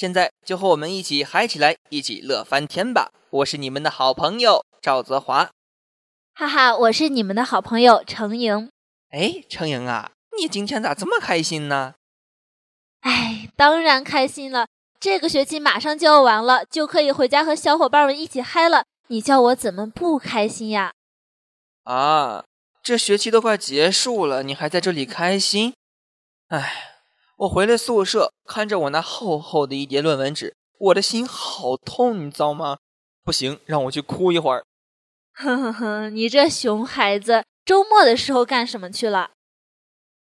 现在就和我们一起嗨起来，一起乐翻天吧！我是你们的好朋友赵泽华，哈哈，我是你们的好朋友程莹。哎，程莹啊，你今天咋这么开心呢？哎，当然开心了，这个学期马上就要完了，就可以回家和小伙伴们一起嗨了。你叫我怎么不开心呀？啊，这学期都快结束了，你还在这里开心？哎。我回了宿舍，看着我那厚厚的一叠论文纸，我的心好痛，你知道吗？不行，让我去哭一会儿。哼哼哼，你这熊孩子，周末的时候干什么去了？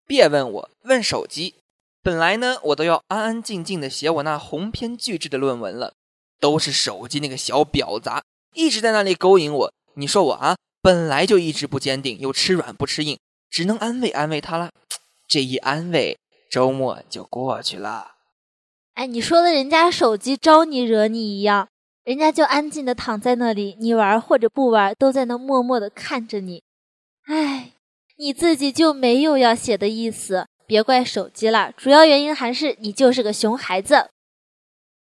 别问我，问手机。本来呢，我都要安安静静的写我那鸿篇巨制的论文了，都是手机那个小婊砸一直在那里勾引我。你说我啊，本来就意志不坚定，又吃软不吃硬，只能安慰安慰他了。这一安慰。周末就过去了，哎，你说的人家手机招你惹你一样，人家就安静的躺在那里，你玩或者不玩，都在那默默的看着你。哎，你自己就没有要写的意思，别怪手机了，主要原因还是你就是个熊孩子。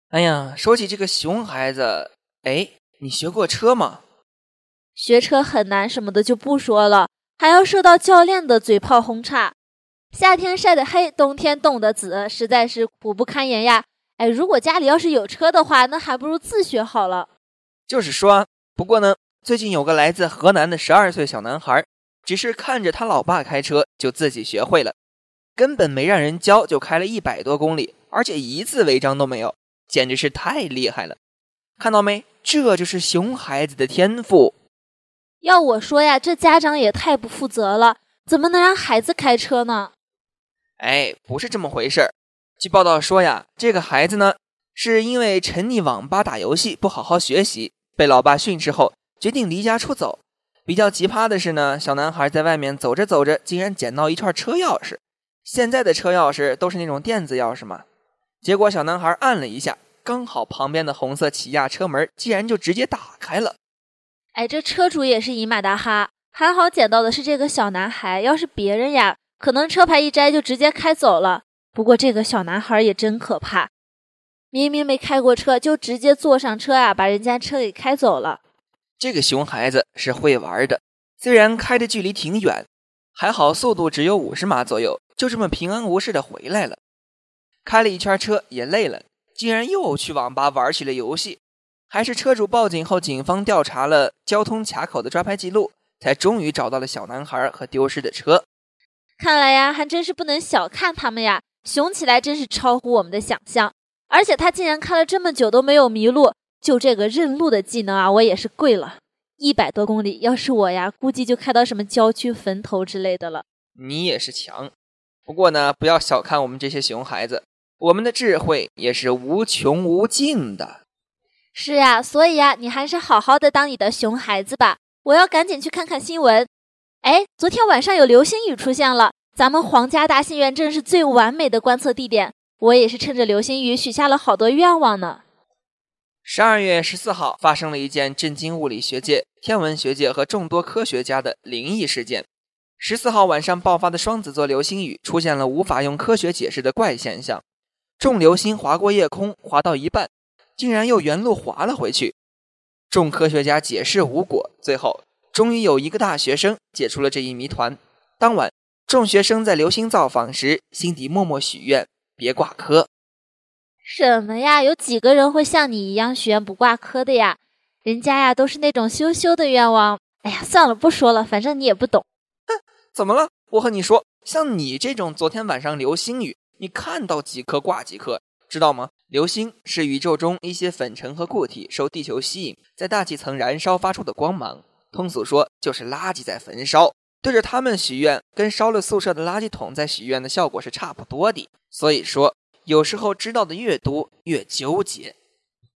哎呀，说起这个熊孩子，哎，你学过车吗？学车很难什么的就不说了，还要受到教练的嘴炮轰炸。夏天晒得黑，冬天冻得紫，实在是苦不堪言呀！哎，如果家里要是有车的话，那还不如自学好了。就是说，不过呢，最近有个来自河南的十二岁小男孩，只是看着他老爸开车，就自己学会了，根本没让人教，就开了一百多公里，而且一次违章都没有，简直是太厉害了！看到没？这就是熊孩子的天赋。要我说呀，这家长也太不负责了，怎么能让孩子开车呢？哎，不是这么回事儿。据报道说呀，这个孩子呢，是因为沉溺网吧打游戏，不好好学习，被老爸训斥后，决定离家出走。比较奇葩的是呢，小男孩在外面走着走着，竟然捡到一串车钥匙。现在的车钥匙都是那种电子钥匙嘛。结果小男孩按了一下，刚好旁边的红色起亚车门竟然就直接打开了。哎，这车主也是尼玛大哈，还好捡到的是这个小男孩，要是别人呀。可能车牌一摘就直接开走了。不过这个小男孩也真可怕，明明没开过车，就直接坐上车啊，把人家车给开走了。这个熊孩子是会玩的，虽然开的距离挺远，还好速度只有五十码左右，就这么平安无事的回来了。开了一圈车也累了，竟然又去网吧玩起了游戏。还是车主报警后，警方调查了交通卡口的抓拍记录，才终于找到了小男孩和丢失的车。看来呀，还真是不能小看他们呀，熊起来真是超乎我们的想象。而且他竟然开了这么久都没有迷路，就这个认路的技能啊，我也是跪了。一百多公里，要是我呀，估计就开到什么郊区坟头之类的了。你也是强，不过呢，不要小看我们这些熊孩子，我们的智慧也是无穷无尽的。是呀，所以呀，你还是好好的当你的熊孩子吧。我要赶紧去看看新闻。哎，昨天晚上有流星雨出现了，咱们皇家大戏院正是最完美的观测地点。我也是趁着流星雨许下了好多愿望呢。十二月十四号发生了一件震惊物理学界、天文学界和众多科学家的灵异事件。十四号晚上爆发的双子座流星雨出现了无法用科学解释的怪现象，众流星划过夜空，划到一半，竟然又原路滑了回去。众科学家解释无果，最后。终于有一个大学生解除了这一谜团。当晚，众学生在流星造访时，心底默默许愿：别挂科。什么呀？有几个人会像你一样许愿不挂科的呀？人家呀，都是那种羞羞的愿望。哎呀，算了，不说了，反正你也不懂。哼，怎么了？我和你说，像你这种昨天晚上流星雨，你看到几颗挂几颗，知道吗？流星是宇宙中一些粉尘和固体受地球吸引，在大气层燃烧发出的光芒。通俗说，就是垃圾在焚烧。对着他们许愿，跟烧了宿舍的垃圾桶在许愿的效果是差不多的。所以说，有时候知道的越多，越纠结。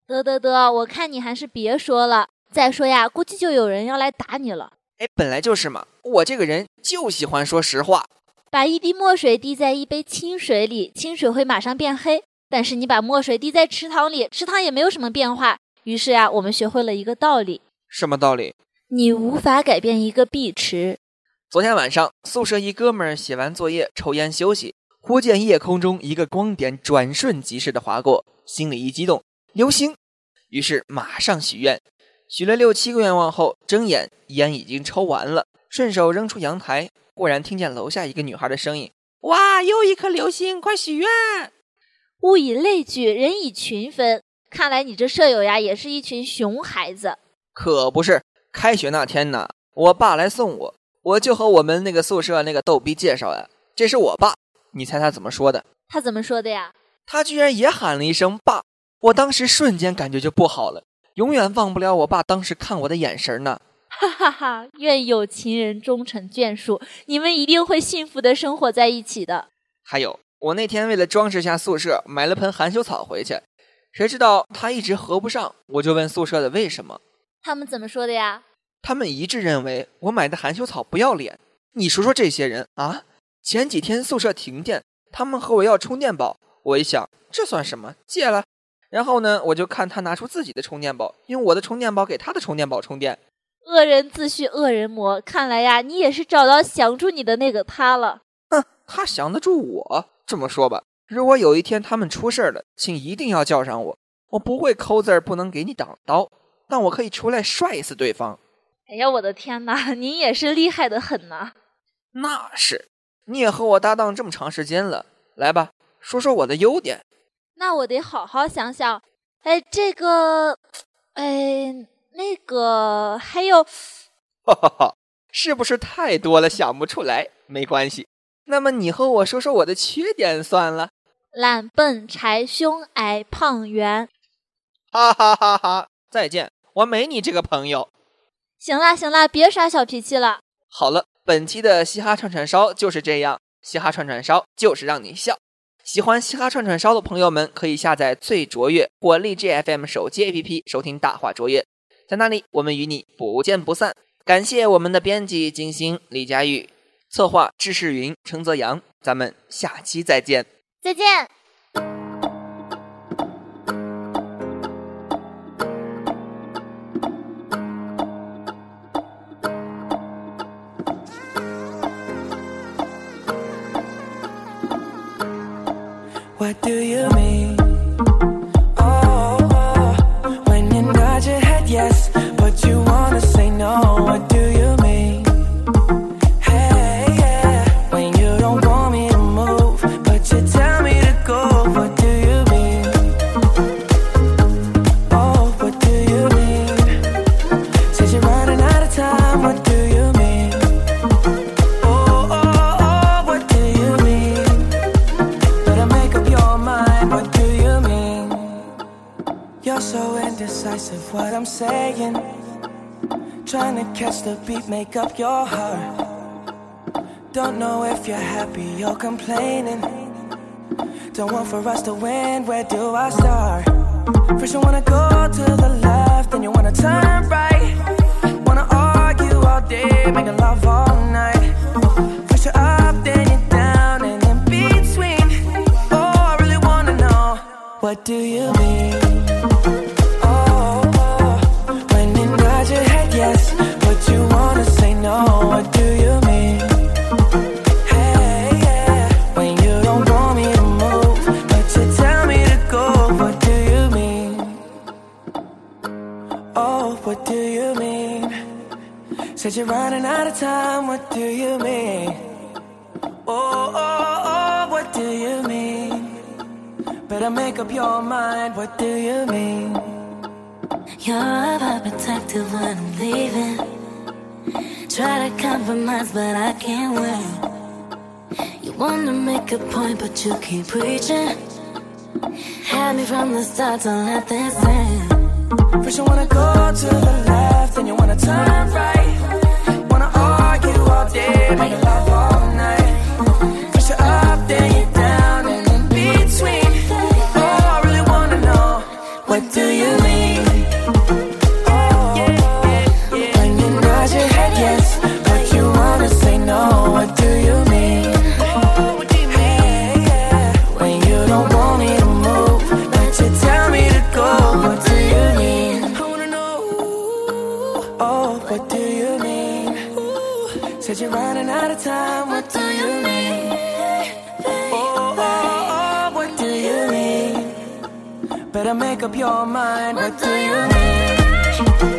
得得得，我看你还是别说了。再说呀，估计就有人要来打你了。哎，本来就是嘛，我这个人就喜欢说实话。把一滴墨水滴在一杯清水里，清水会马上变黑；但是你把墨水滴在池塘里，池塘也没有什么变化。于是呀，我们学会了一个道理：什么道理？你无法改变一个碧池。昨天晚上，宿舍一哥们儿写完作业，抽烟休息，忽见夜空中一个光点转瞬即逝的划过，心里一激动，流星！于是马上许愿，许了六七个愿望后，睁眼，烟已经抽完了，顺手扔出阳台。忽然听见楼下一个女孩的声音：“哇，又一颗流星，快许愿！”物以类聚，人以群分。看来你这舍友呀，也是一群熊孩子。可不是，开学那天呢，我爸来送我。我就和我们那个宿舍那个逗逼介绍呀，这是我爸。你猜他怎么说的？他怎么说的呀？他居然也喊了一声“爸”。我当时瞬间感觉就不好了，永远忘不了我爸当时看我的眼神呢。哈哈哈！愿有情人终成眷属，你们一定会幸福的生活在一起的。还有，我那天为了装饰下宿舍，买了盆含羞草回去，谁知道它一直合不上，我就问宿舍的为什么。他们怎么说的呀？他们一致认为我买的含羞草不要脸。你说说这些人啊！前几天宿舍停电，他们和我要充电宝。我一想，这算什么？借了。然后呢，我就看他拿出自己的充电宝，用我的充电宝给他的充电宝充电。恶人自诩恶人魔，看来呀，你也是找到降住你的那个他了。哼，他降得住我？这么说吧，如果有一天他们出事了，请一定要叫上我。我不会抠字儿，不能给你挡刀，但我可以出来帅死对方。哎呀，我的天哪，您也是厉害的很呐！那是，你也和我搭档这么长时间了，来吧，说说我的优点。那我得好好想想。哎，这个，哎，那个，还有，哈哈哈，是不是太多了，想不出来？没关系，那么你和我说说我的缺点算了。懒笨柴凶矮胖圆。哈哈哈哈！再见，我没你这个朋友。行啦行啦，别耍小脾气了。好了，本期的嘻哈串串烧就是这样。嘻哈串串烧就是让你笑。喜欢嘻哈串串烧的朋友们，可以下载最卓越或荔枝 FM 手机 APP 收听大话卓越，在那里我们与你不见不散。感谢我们的编辑金星、李佳玉，策划知世云、陈泽阳。咱们下期再见。再见。What do you mean? You're so indecisive. What I'm saying. Trying to catch the beat, make up your heart. Don't know if you're happy or complaining. Don't want for us to win. Where do I start? First you wanna go to the left, then you wanna turn right. Wanna argue all day, making love all night. First you're up, then you're down, and in between. Oh, I really wanna know what do you mean? What do you mean? Oh, oh, oh, what do you mean? Better make up your mind. What do you mean? You're overprotective when I'm leaving. Try to compromise, but I can't win. You wanna make a point, but you keep preaching. Had me from the start, don't let this in. to make up your mind. What, what do you mean?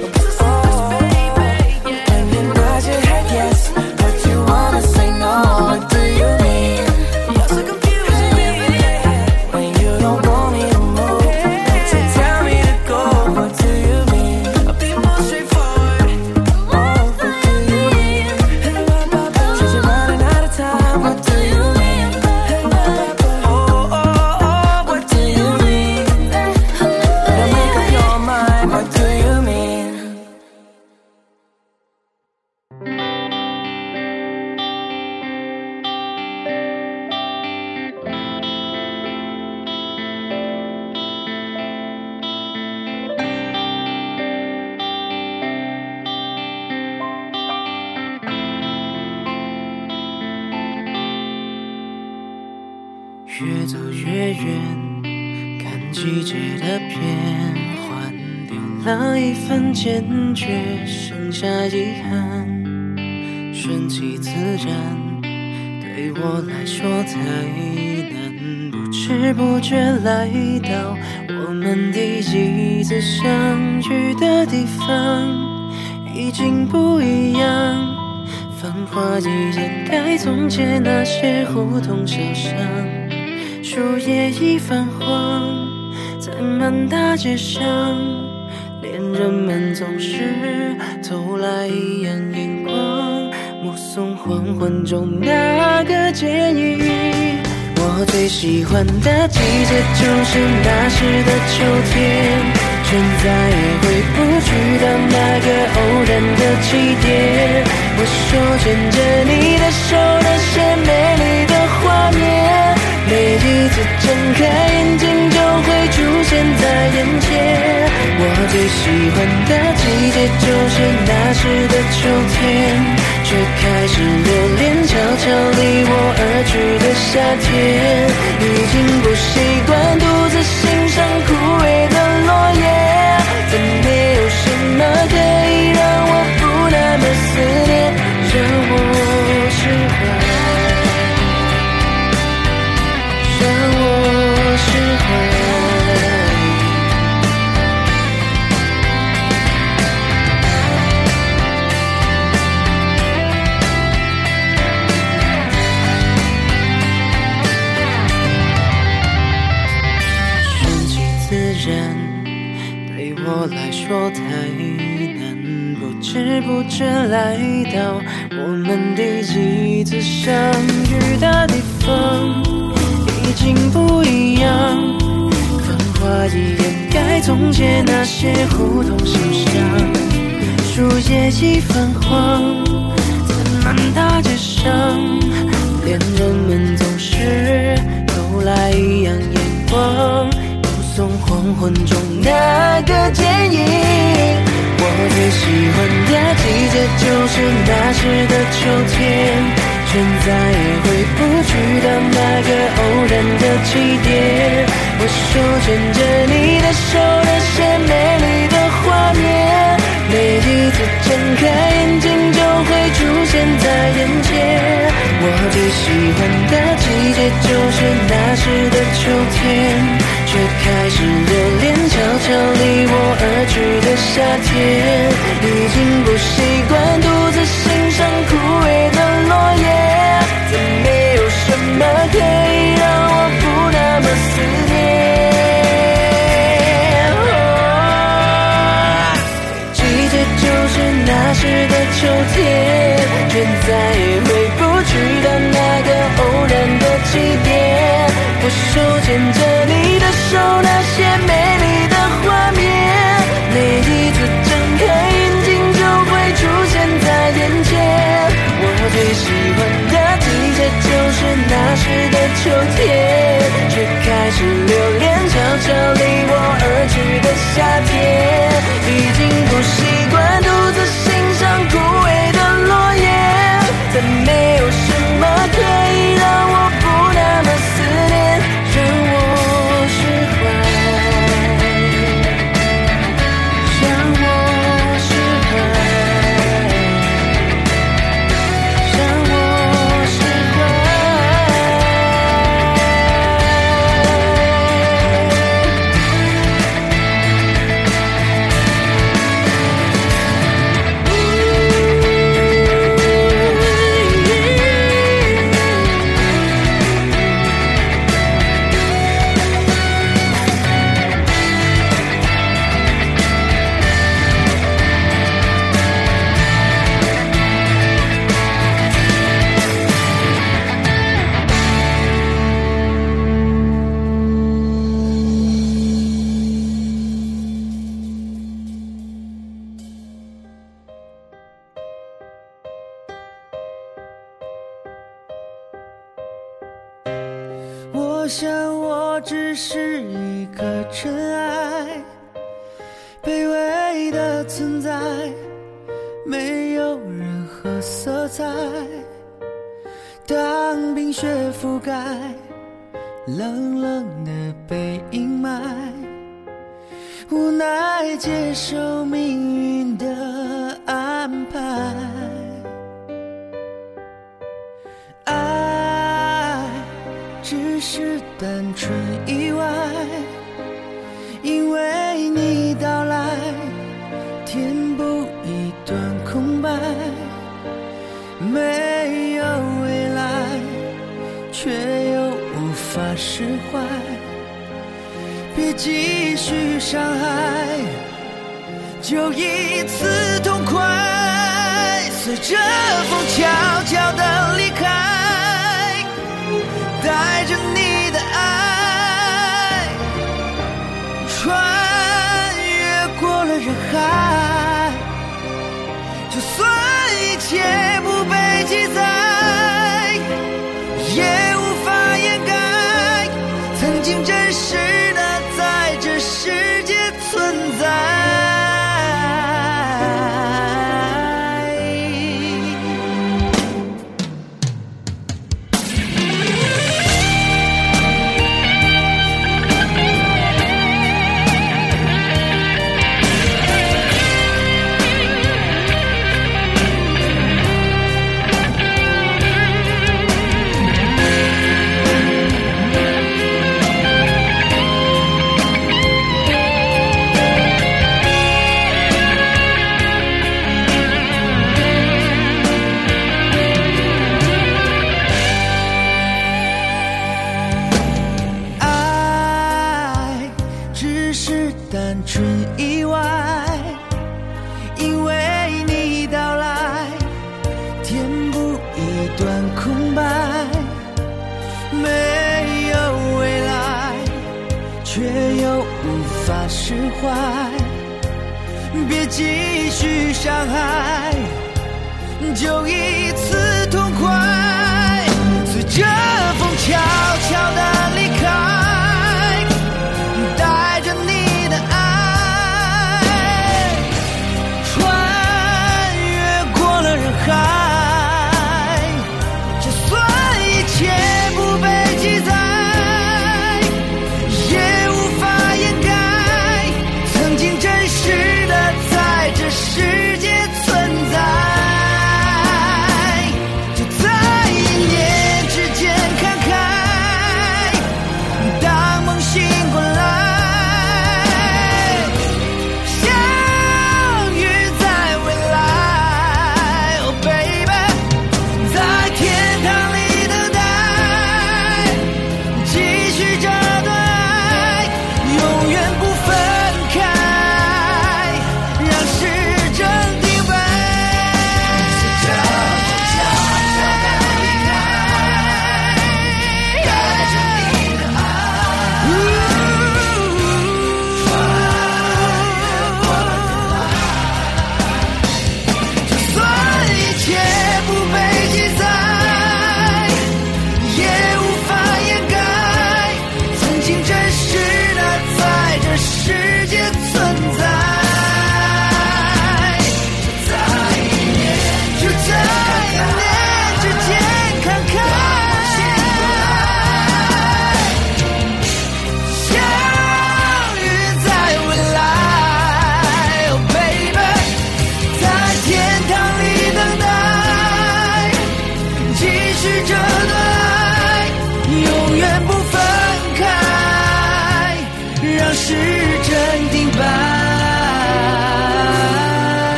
走越远，看季节的变换，丢了一份坚决，剩下遗憾，顺其自然，对我来说太难。不知不觉来到我们第一次相遇的地方，已经不一样。繁华已掩盖从前那些胡同小巷，树叶已泛黄，在满大街上，恋人们总是投来异样眼光，目送黄昏中那个剪影。我最喜欢的季节就是那时的秋天，却再也回不去的那个偶然的起点。我手牵着你的手，一睁开眼睛就会出现在眼前。我最喜欢的季节就是那时的秋天，却开始留恋悄悄离我而去的夏天。已经不习惯却来到我们第几次相遇的地方，已经不一样。繁华已掩盖从前那些胡同小巷，树叶已泛黄，在满大街上，恋人们总是投来异样眼光，目送黄昏中时的秋天，却再也回不去的那个偶然的起点。我手牵着你的手，那些美丽的画面，每一次睁开眼睛就会出现在眼前。我最喜欢的季节就是那时的秋天，却开始留恋悄悄离我而去的夏天。已经不习惯然的卑微的存在没有任何色彩，当冰雪覆盖，冷冷的被阴霾，无奈接受命运的安排。无法释怀。别继续伤害就一次痛快随着风悄悄的离开带着你的爱穿越过了人海。单纯意外，因为你到来，填补一段空白，没有未来，却又无法释怀，别继续伤害，就一次痛快，随着风悄悄的。